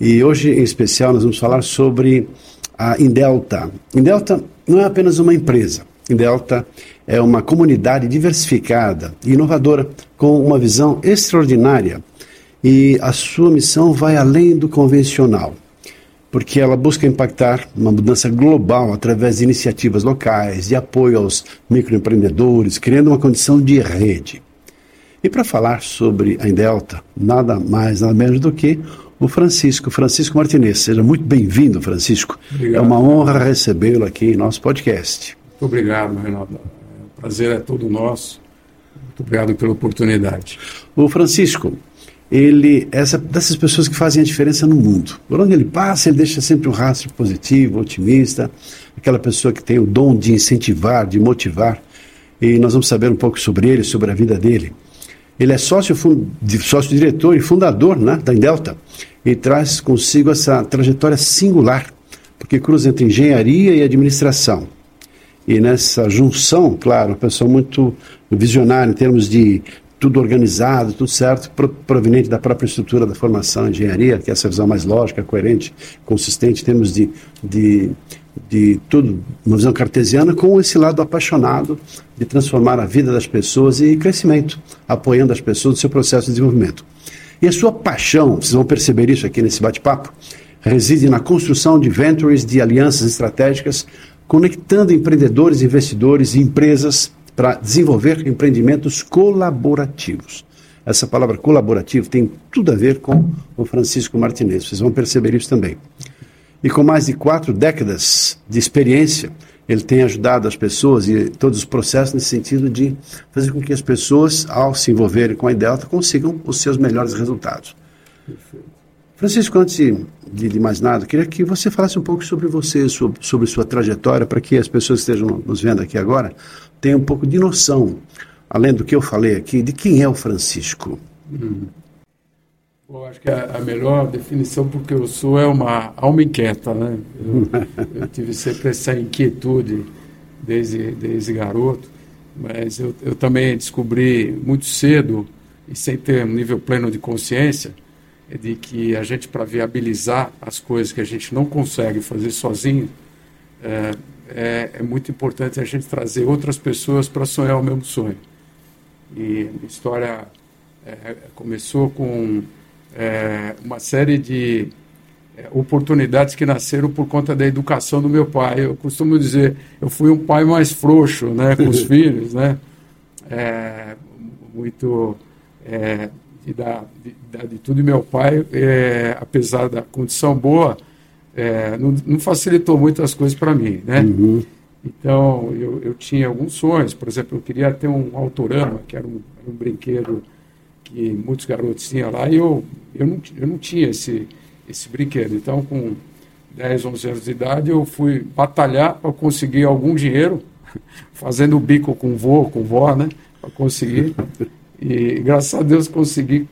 E hoje, em especial, nós vamos falar sobre a Indelta. Indelta não é apenas uma empresa. Indelta é uma comunidade diversificada e inovadora com uma visão extraordinária. E a sua missão vai além do convencional, porque ela busca impactar uma mudança global através de iniciativas locais, de apoio aos microempreendedores, criando uma condição de rede. E para falar sobre a Indelta, nada mais, nada menos do que o Francisco, Francisco Martinez. Seja muito bem-vindo, Francisco. Obrigado. É uma honra recebê-lo aqui em nosso podcast. Muito obrigado, Renato. O prazer é todo nosso. Muito obrigado pela oportunidade. O Francisco, ele essa dessas pessoas que fazem a diferença no mundo. Por onde ele passa, ele deixa sempre um rastro positivo, otimista, aquela pessoa que tem o dom de incentivar, de motivar. E nós vamos saber um pouco sobre ele, sobre a vida dele. Ele é sócio, sócio diretor e fundador né, da Indelta e traz consigo essa trajetória singular, porque cruza entre engenharia e administração. E nessa junção, claro, uma pessoa muito visionária em termos de tudo organizado, tudo certo, proveniente da própria estrutura da formação engenharia, que é essa visão mais lógica, coerente, consistente em termos de, de, de tudo, uma visão cartesiana, com esse lado apaixonado de transformar a vida das pessoas e crescimento, apoiando as pessoas no seu processo de desenvolvimento. E a sua paixão, vocês vão perceber isso aqui nesse bate-papo, reside na construção de ventures, de alianças estratégicas, conectando empreendedores, investidores e empresas para desenvolver empreendimentos colaborativos. Essa palavra colaborativo tem tudo a ver com o Francisco Martinez, vocês vão perceber isso também. E com mais de quatro décadas de experiência, ele tem ajudado as pessoas e todos os processos nesse sentido de fazer com que as pessoas, ao se envolverem com a Delta, consigam os seus melhores resultados. Francisco, antes de, de, mais nada, queria que você falasse um pouco sobre você, sobre, sobre sua trajetória, para que as pessoas que estejam nos vendo aqui agora tenham um pouco de noção, além do que eu falei aqui, de quem é o Francisco. Hum. Bom, acho que a, a, melhor definição porque eu sou é uma alma inquieta, né? Eu, eu tive sempre essa inquietude desde, desde garoto, mas eu, eu também descobri muito cedo, e sem ter um nível pleno de consciência, de que a gente, para viabilizar as coisas que a gente não consegue fazer sozinho, é, é, é muito importante a gente trazer outras pessoas para sonhar o mesmo sonho. E a história é, começou com é, uma série de é, oportunidades que nasceram por conta da educação do meu pai. Eu costumo dizer, eu fui um pai mais frouxo, né, com os filhos, né, é, muito é, de, dar, de, de, tudo. E meu pai, é, apesar da condição boa, é, não, não, facilitou muitas coisas para mim, né. Uhum. Então, eu, eu tinha alguns sonhos, por exemplo, eu queria ter um autorama, que era um, era um brinquedo que muitos garotos tinham lá, e eu, eu, não, eu não tinha esse, esse brinquedo. Então, com 10, 11 anos de idade, eu fui batalhar para conseguir algum dinheiro, fazendo bico com vô, com vó, né, para conseguir. E, graças a Deus, consegui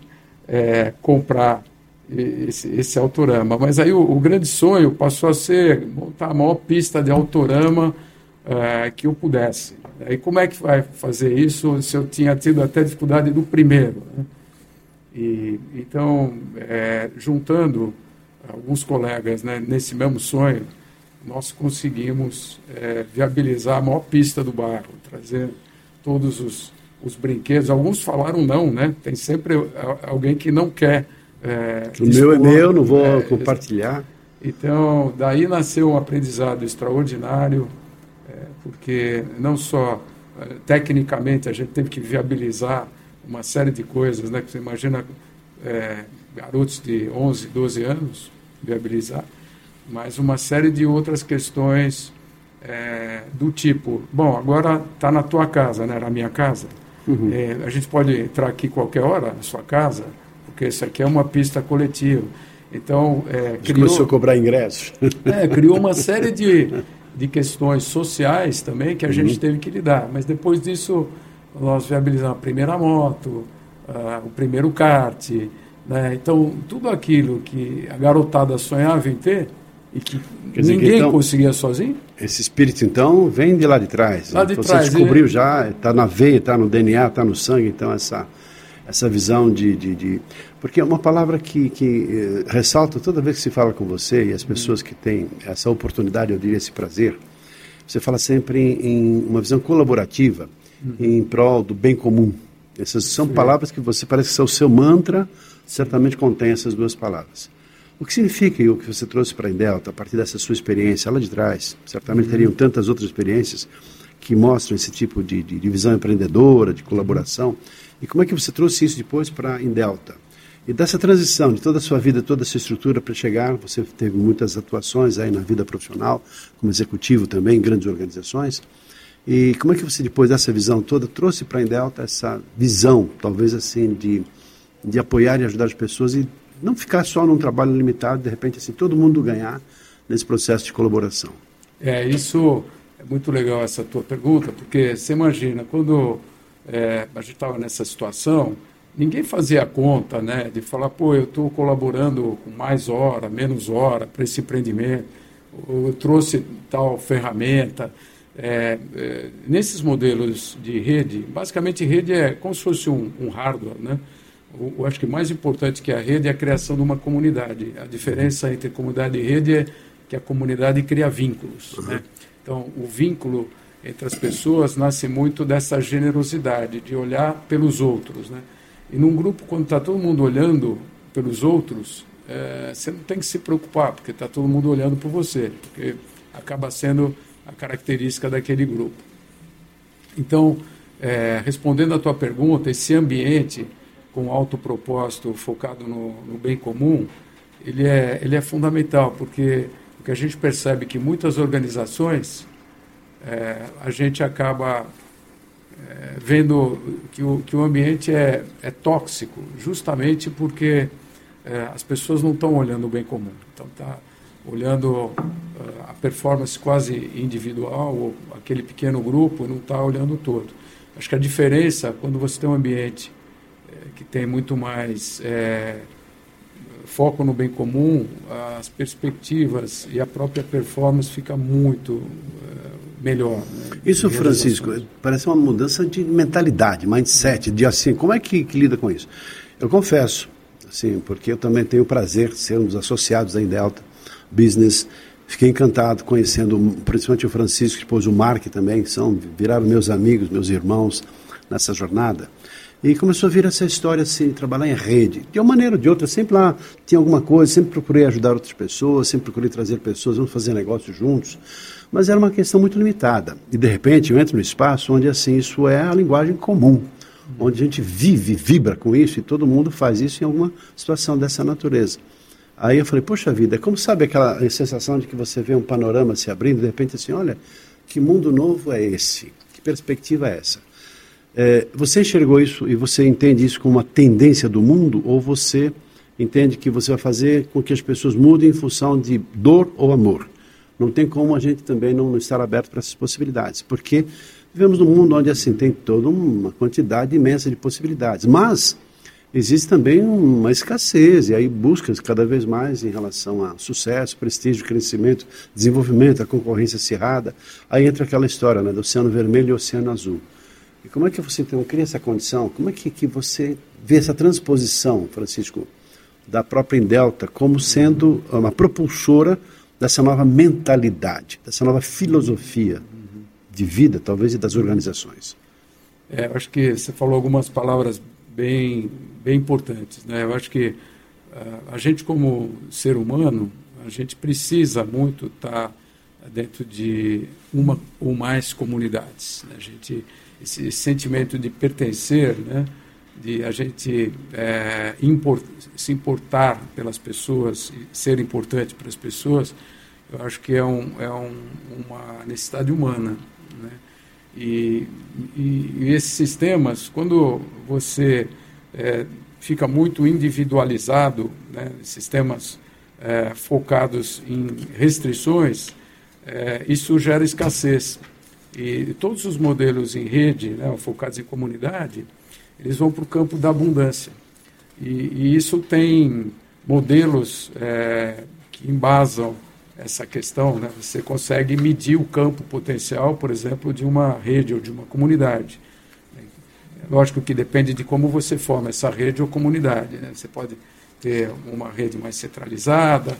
é, comprar esse, esse autorama. Mas aí o, o, grande sonho passou a ser montar a maior pista de autorama é, que eu pudesse. E como é que vai fazer isso se eu tinha tido até dificuldade do primeiro? Né? E, então, é, juntando alguns colegas né, nesse mesmo sonho, nós conseguimos é, viabilizar a maior pista do bairro, trazer todos os, os brinquedos. Alguns falaram não, né? Tem sempre alguém que não quer. É, o meu é meu, não vou é, compartilhar. Então, daí nasceu um aprendizado extraordinário porque não só eh, tecnicamente a gente teve que viabilizar uma série de coisas, né? Que você imagina é, garotos de 11, 12 anos viabilizar, mas uma série de outras questões é, do tipo, bom, agora está na tua casa, né? Na minha casa. Uhum. É, a gente pode entrar aqui qualquer hora na sua casa, porque isso aqui é uma pista coletiva. Então, é, criou, começou a cobrar ingressos. É, criou uma série de, de questões sociais também que a gente uhum. teve que lidar. Mas depois disso, nós viabilizamos a primeira moto, uh, o primeiro kart. Né? Então, tudo aquilo que a garotada sonhava em ter e que ninguém que, então, conseguia sozinho. Esse espírito, então, vem de lá de trás. Lá de Você trás. descobriu já, está na veia, está no DNA, está no sangue, então, essa, essa visão de, de, de, Porque é uma palavra que, que eh, ressalta toda vez que se fala com você e as pessoas que têm essa oportunidade, eu diria, esse prazer, você fala sempre em, em uma visão colaborativa, uhum. em prol do bem comum. Essas são Sim. palavras que você parece que são o seu mantra, certamente contém essas duas palavras. O que significa e o que você trouxe para a Indelta, a partir dessa sua experiência lá de trás, certamente uhum. teriam tantas outras experiências que mostram esse tipo de, de, de, visão empreendedora, de colaboração. E como é que você trouxe isso depois para a Indelta? E dessa transição de toda a sua vida, toda a sua estrutura para chegar, você teve muitas atuações aí na vida profissional, como executivo também, em grandes organizações. E como é que você, depois dessa visão toda, trouxe para a Indelta essa visão, talvez assim, de, de apoiar e ajudar as pessoas e não ficar só num trabalho limitado, de repente assim, todo mundo ganhar nesse processo de colaboração. É, isso é muito legal essa tua pergunta, porque você imagina, quando é, a gente estava nessa situação, ninguém fazia conta né, de falar, pô, eu estou colaborando com mais hora, menos hora para esse empreendimento, eu trouxe tal ferramenta. É, é, nesses modelos de rede, basicamente rede é como se fosse um, um hardware, né? eu acho que mais importante que a rede é a criação de uma comunidade. A diferença entre comunidade e rede é que a comunidade cria vínculos. Uhum. Né? Então, o vínculo entre as pessoas nasce muito dessa generosidade, de olhar pelos outros. Né? E num grupo, quando está todo mundo olhando pelos outros, é, você não tem que se preocupar, porque está todo mundo olhando por você, porque acaba sendo a característica daquele grupo. Então, é, respondendo à tua pergunta, esse ambiente com alto propósito focado no, no, bem comum, ele é, ele é fundamental, porque o que a gente percebe é que muitas organizações, é, a gente acaba é, vendo que o, que o ambiente é, é tóxico, justamente porque é, as pessoas não estão olhando o bem comum. Então, está olhando é, a performance quase individual, ou aquele pequeno grupo, não está olhando todo. Acho que a diferença, quando você tem um ambiente que tem muito mais é, foco no bem comum, as perspectivas e a própria performance fica muito é, melhor. Né? Isso, Francisco, parece uma mudança de mentalidade, mindset, de assim, como é que, que lida com isso? Eu confesso, assim, porque eu também tenho o prazer de sermos associados em Delta Business, Fiquei encantado conhecendo principalmente o Francisco, depois o Mark também, são, viraram meus amigos, meus irmãos nessa jornada. E começou a vir essa história assim, trabalhar em rede. De uma maneira ou de outra, sempre lá tinha alguma coisa, sempre procurei ajudar outras pessoas, sempre procurei trazer pessoas, vamos fazer negócio juntos. Mas era uma questão muito limitada. E de repente eu entro no espaço onde assim isso é a linguagem comum, onde a gente vive, vibra com isso e todo mundo faz isso em alguma situação dessa natureza. Aí eu falei, poxa vida, como sabe aquela sensação de que você vê um panorama se abrindo, de repente assim, olha, que mundo novo é esse? Que perspectiva é essa? É, você enxergou isso e você entende isso como uma tendência do mundo ou você entende que você vai fazer com que as pessoas mudem em função de dor ou amor? Não tem como a gente também não estar aberto para essas possibilidades, porque vivemos num mundo onde assim tem toda uma quantidade imensa de possibilidades, mas existe também uma escassez e aí buscas cada vez mais em relação a sucesso, prestígio, crescimento, desenvolvimento, a concorrência acirrada. Aí entra aquela história né, do Oceano Vermelho e Oceano Azul. E como é que você então cria essa condição? Como é que, que você vê essa transposição, Francisco, da própria Indelta como sendo uma propulsora dessa nova mentalidade, dessa nova filosofia de vida, talvez, e das organizações? É, acho que você falou algumas palavras bem, bem importantes. Né? Eu acho que uh, a gente, como ser humano, a gente precisa muito estar dentro de uma ou mais comunidades. Né? A gente esse sentimento de pertencer, né? de a gente é, import, se importar pelas pessoas, ser importante para as pessoas, eu acho que é, um, é um, uma necessidade humana. Né? E, e, e, esses sistemas, quando você é, fica muito individualizado, né, sistemas é, focados em restrições, é, isso gera escassez. E todos os modelos em rede, né, focados em comunidade, eles vão para o campo da abundância. E, e isso tem modelos é, que embasam essa questão. Né? Você consegue medir o campo potencial, por exemplo, de uma rede ou de uma comunidade. É lógico que depende de como você forma essa rede ou comunidade. Né? Você pode ter uma rede mais centralizada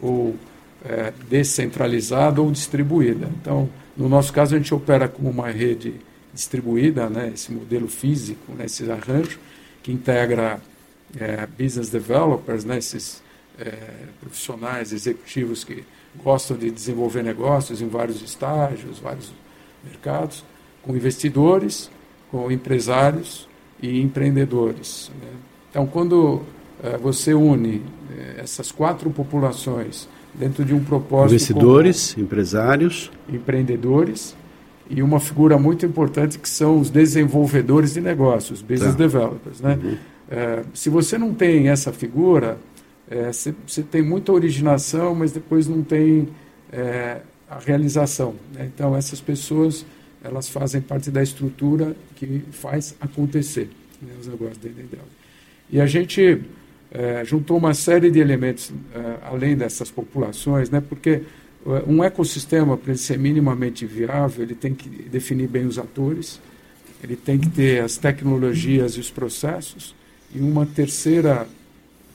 ou é, descentralizada ou distribuída. Então, no nosso caso, a gente opera como uma rede distribuída, né, esse modelo físico, né, esse arranjo, que integra é, business developers, né, esses é, profissionais, executivos que gostam de desenvolver negócios em vários estágios, vários mercados, com investidores, com empresários e empreendedores. Né. Então, quando é, você une é, essas quatro populações dentro de um propósito. Investidores, comum, empresários. Empreendedores e uma figura muito importante que são os desenvolvedores de negócios, business tá. developers. Né? Uhum. É, se você não tem essa figura, é, você, tem muita originação, mas depois não tem é, a realização. Né? Então, essas pessoas elas fazem parte da estrutura que faz acontecer né, os negócios dentro dela. E a gente é, juntou uma série de elementos é, além dessas populações, né, porque é, um ecossistema, para ele ser minimamente viável, ele tem que definir bem os atores, ele tem que ter as tecnologias e os processos, e uma terceira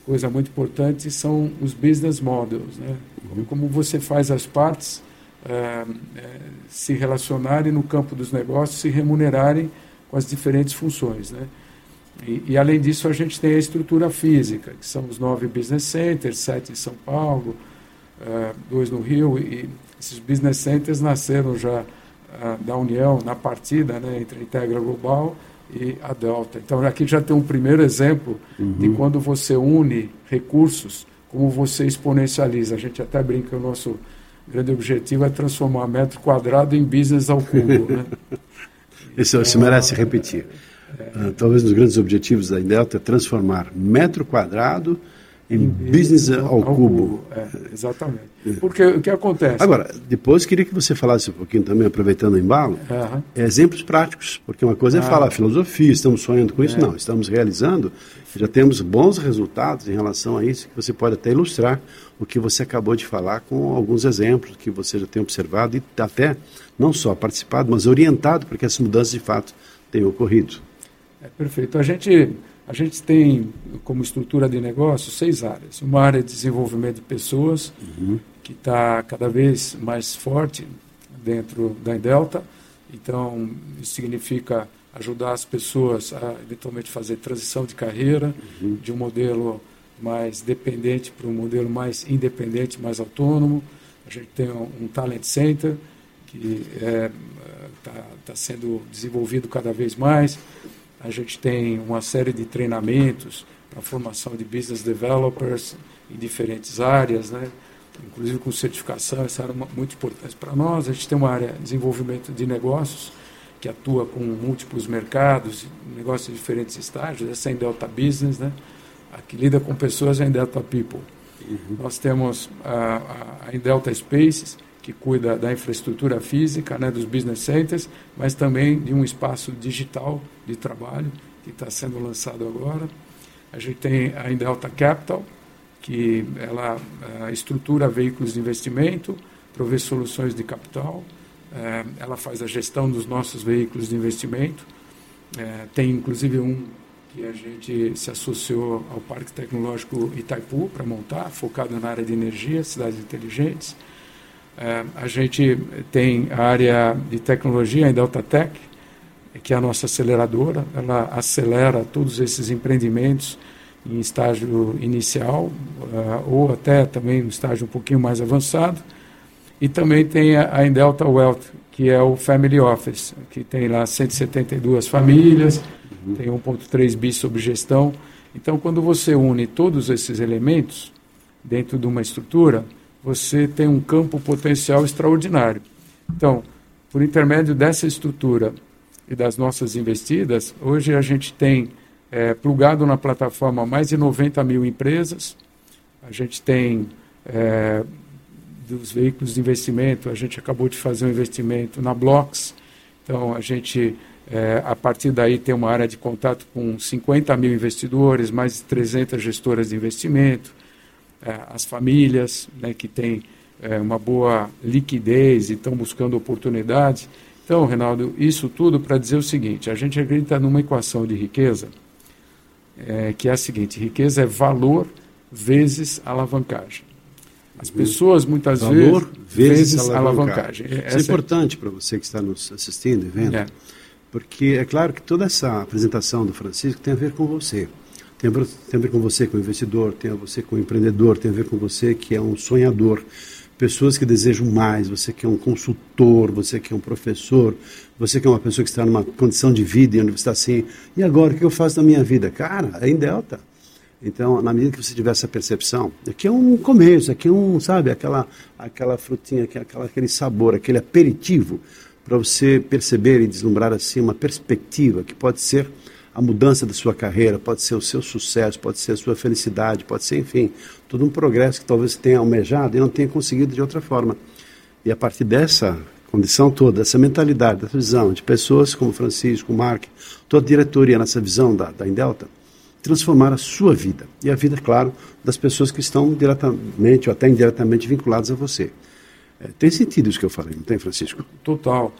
coisa muito importante são os business models, né? Uhum. como você faz as partes é, se relacionarem no campo dos negócios, se remunerarem com as diferentes funções. Né? E, e, além disso, a gente tem a estrutura física, que são os nove business centers, sete em São Paulo, uh, dois no Rio, e esses business centers nasceram já uh, da união, na partida né, entre a Integra Global e a Delta. Então, aqui já tem um primeiro exemplo uhum. de quando você une recursos, como você exponencializa. A gente até brinca, o nosso grande objetivo é transformar metro quadrado em business ao cubo. Né? Isso, isso merece repetir. Uh, talvez um dos grandes objetivos da Indelta é transformar metro quadrado em, em business ao, ao cubo. É, exatamente. É. Porque o que acontece? Agora, depois queria que você falasse um pouquinho também, aproveitando o embalo, uhum. exemplos práticos, porque uma coisa é ah. falar filosofia, estamos sonhando com isso, é. não, estamos realizando, já temos bons resultados em relação a isso, que você pode até ilustrar o que você acabou de falar com alguns exemplos que você já tem observado e até não só participado, mas orientado para que essas mudanças de fato tenham ocorrido. É, perfeito. A gente, a gente tem como estrutura de negócio seis áreas. Uma área de desenvolvimento de pessoas, uhum. que está cada vez mais forte dentro da Delta. Então, isso significa ajudar as pessoas a eventualmente fazer transição de carreira uhum. de um modelo mais dependente para um modelo mais independente, mais autônomo. A gente tem um, talent center que está é, tá, tá sendo desenvolvido cada vez mais. A gente tem uma série de treinamentos para formação de business developers em diferentes áreas, né? inclusive com certificação, essa área é muito importante para nós. A gente tem uma área de desenvolvimento de negócios, que atua com múltiplos mercados, negócios em diferentes estágios, essa é em Delta Business, né? a que lida com pessoas é em Delta People. Uhum. Nós temos a, a, a Delta Spaces, que cuida da infraestrutura física, né, dos business centers, mas também de um espaço digital de trabalho que está sendo lançado agora. A gente tem a Indelta Capital, que ela uh, estrutura veículos de investimento, provê soluções de capital, uh, ela faz a gestão dos nossos veículos de investimento. Uh, tem inclusive um que a gente se associou ao Parque Tecnológico Itaipu para montar, focado na área de energia, cidades inteligentes. É, a gente tem a área de tecnologia, a Deltatec, que é a nossa aceleradora. Ela acelera todos esses empreendimentos em estágio inicial uh, ou até também um estágio um pouquinho mais avançado. E também tem a, a Indelta Wealth, que é o Family Office, que tem lá 172 famílias, uhum. tem 1,3 bi sob gestão. Então, quando você une todos esses elementos dentro de uma estrutura, você tem um campo potencial extraordinário. Então, por intermédio dessa estrutura e das nossas investidas, hoje a gente tem é, plugado na plataforma mais de 90 mil empresas. A gente tem é, dos veículos de investimento, a gente acabou de fazer um investimento na Blocks, então a gente, é, a partir daí, tem uma área de contato com 50 mil investidores, mais de 300 gestoras de investimento, as famílias né, que têm é, uma boa liquidez e estão buscando oportunidades. Então, Reinaldo, isso tudo para dizer o seguinte: a gente acredita numa equação de riqueza é, que é a seguinte: riqueza é valor vezes alavancagem. As pessoas muitas valor vezes, vezes alavancagem. alavancagem. Isso é importante para você que está nos assistindo e vendo, é. porque é claro que toda essa apresentação do Francisco tem a ver com você. Tem a, ver, com você, com investidor, tem a ver com você, com empreendedor, tem a ver com você que é um sonhador pessoas que desejam mais, você que é um consultor, você que é um professor, você que é uma pessoa que está numa condição de vida e onde está assim, e agora o que eu faço na minha vida? Cara, é em Delta. Então, na medida que você tiver essa percepção, aqui é um começo, aqui é um, sabe, aquela, aquela frutinha, aquela, aquele sabor, aquele aperitivo, para você perceber e deslumbrar assim uma perspectiva que pode ser a mudança da sua carreira, pode ser o seu sucesso, pode ser a sua felicidade, pode ser, enfim, todo um progresso que talvez você tenha almejado e não tenha conseguido de outra forma. E a partir dessa condição toda, dessa mentalidade, dessa visão de pessoas como Francisco, Mark, toda a diretoria nessa visão da, da Indelta, transformar a sua vida e a vida, claro, das pessoas que estão diretamente ou até indiretamente vinculadas a você. É, tem sentido isso que eu falei, não tem, Francisco? Total.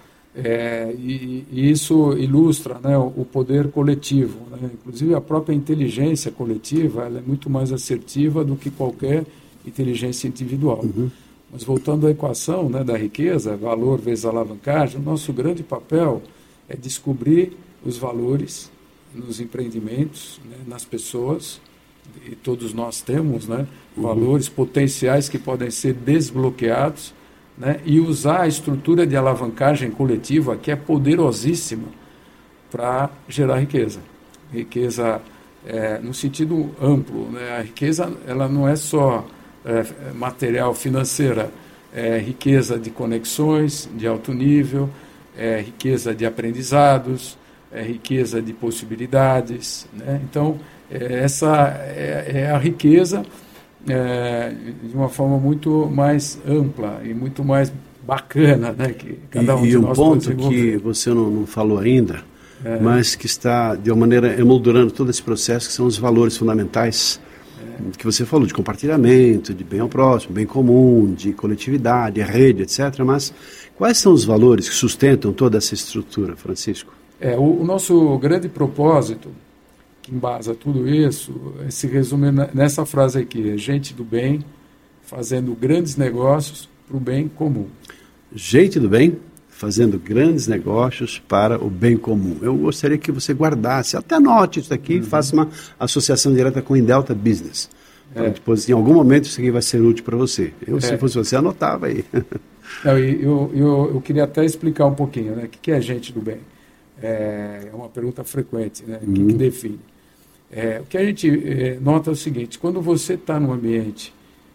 É, e, e, isso ilustra né, o, o, poder coletivo. Né? Inclusive, a própria inteligência coletiva ela é muito mais assertiva do que qualquer inteligência individual. Uhum. Mas voltando à equação né, da riqueza, valor vezes alavancagem, o nosso grande papel é descobrir os valores nos empreendimentos, né, nas pessoas, e todos nós temos né, uhum. valores potenciais que podem ser desbloqueados né, e usar a estrutura de alavancagem coletiva, que é poderosíssima, para gerar riqueza. Riqueza é, no sentido amplo. Né? A riqueza ela não é só é, material financeira, é riqueza de conexões de alto nível, é riqueza de aprendizados, é riqueza de possibilidades. Né? Então, é, essa é, é a riqueza é, de uma forma muito mais ampla e muito mais bacana, né? Que cada um e, e um ponto que você não, não falou ainda, é. mas que está de uma maneira emoldurando todo esse processo, que são os valores fundamentais é. que você falou de compartilhamento, de bem ao próximo, bem comum, de coletividade, rede, etc. Mas quais são os valores que sustentam toda essa estrutura, Francisco? É, o, o nosso grande propósito que embasa tudo isso se resume nessa frase aqui: é gente do bem fazendo grandes negócios para o bem comum. Gente do bem fazendo grandes negócios para o bem comum. Eu gostaria que você guardasse, até anote isso aqui uhum. e faça uma associação direta com o Indelta Business. É. Depois, em algum momento, isso aqui vai ser útil para você. Eu, é. se fosse você, anotava aí. Não, eu, eu, eu, queria até explicar um pouquinho, né? O que é gente do bem? É, é uma pergunta frequente, né? O que, que uhum. define? É, o que a gente é, nota é o seguinte: quando você está num ambiente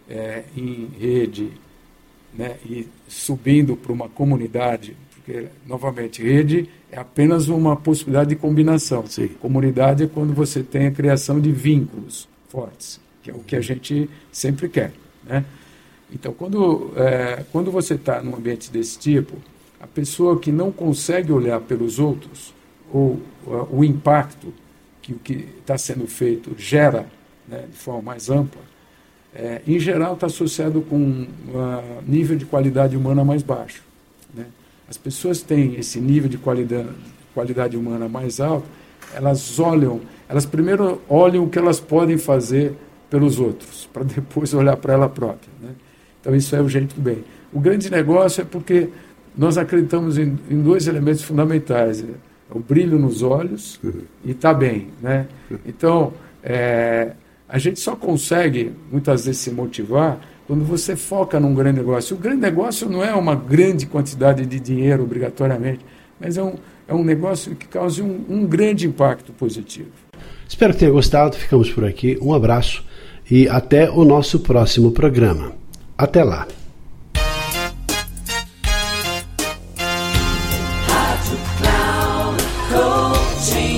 é, em rede né, e subindo para uma comunidade, porque, novamente, rede é apenas uma possibilidade de combinação. Sim. Comunidade é quando você tem a criação de vínculos fortes, que é o que a gente sempre quer. Né? Então, quando, é, quando você está num ambiente desse tipo, a pessoa que não consegue olhar pelos outros, ou uh, o impacto que o que está sendo feito gera né, de forma mais ampla, é, em geral está associado com um nível de qualidade humana mais baixo. Né? As pessoas têm esse nível de qualidade, qualidade humana mais alto, elas olham, elas primeiro olham o que elas podem fazer pelos outros, para depois olhar para ela própria. Né? Então isso é o jeito do bem. O grande negócio é porque nós acreditamos em, em dois elementos fundamentais o brilho nos olhos uhum. e está bem. Né? Então, é, a gente só consegue, muitas vezes, se motivar quando você foca num grande negócio. O grande negócio não é uma grande quantidade de dinheiro, obrigatoriamente, mas é um, é um negócio que cause um, um grande impacto positivo. Espero que tenha gostado. Ficamos por aqui. Um abraço e até o nosso próximo programa. Até lá.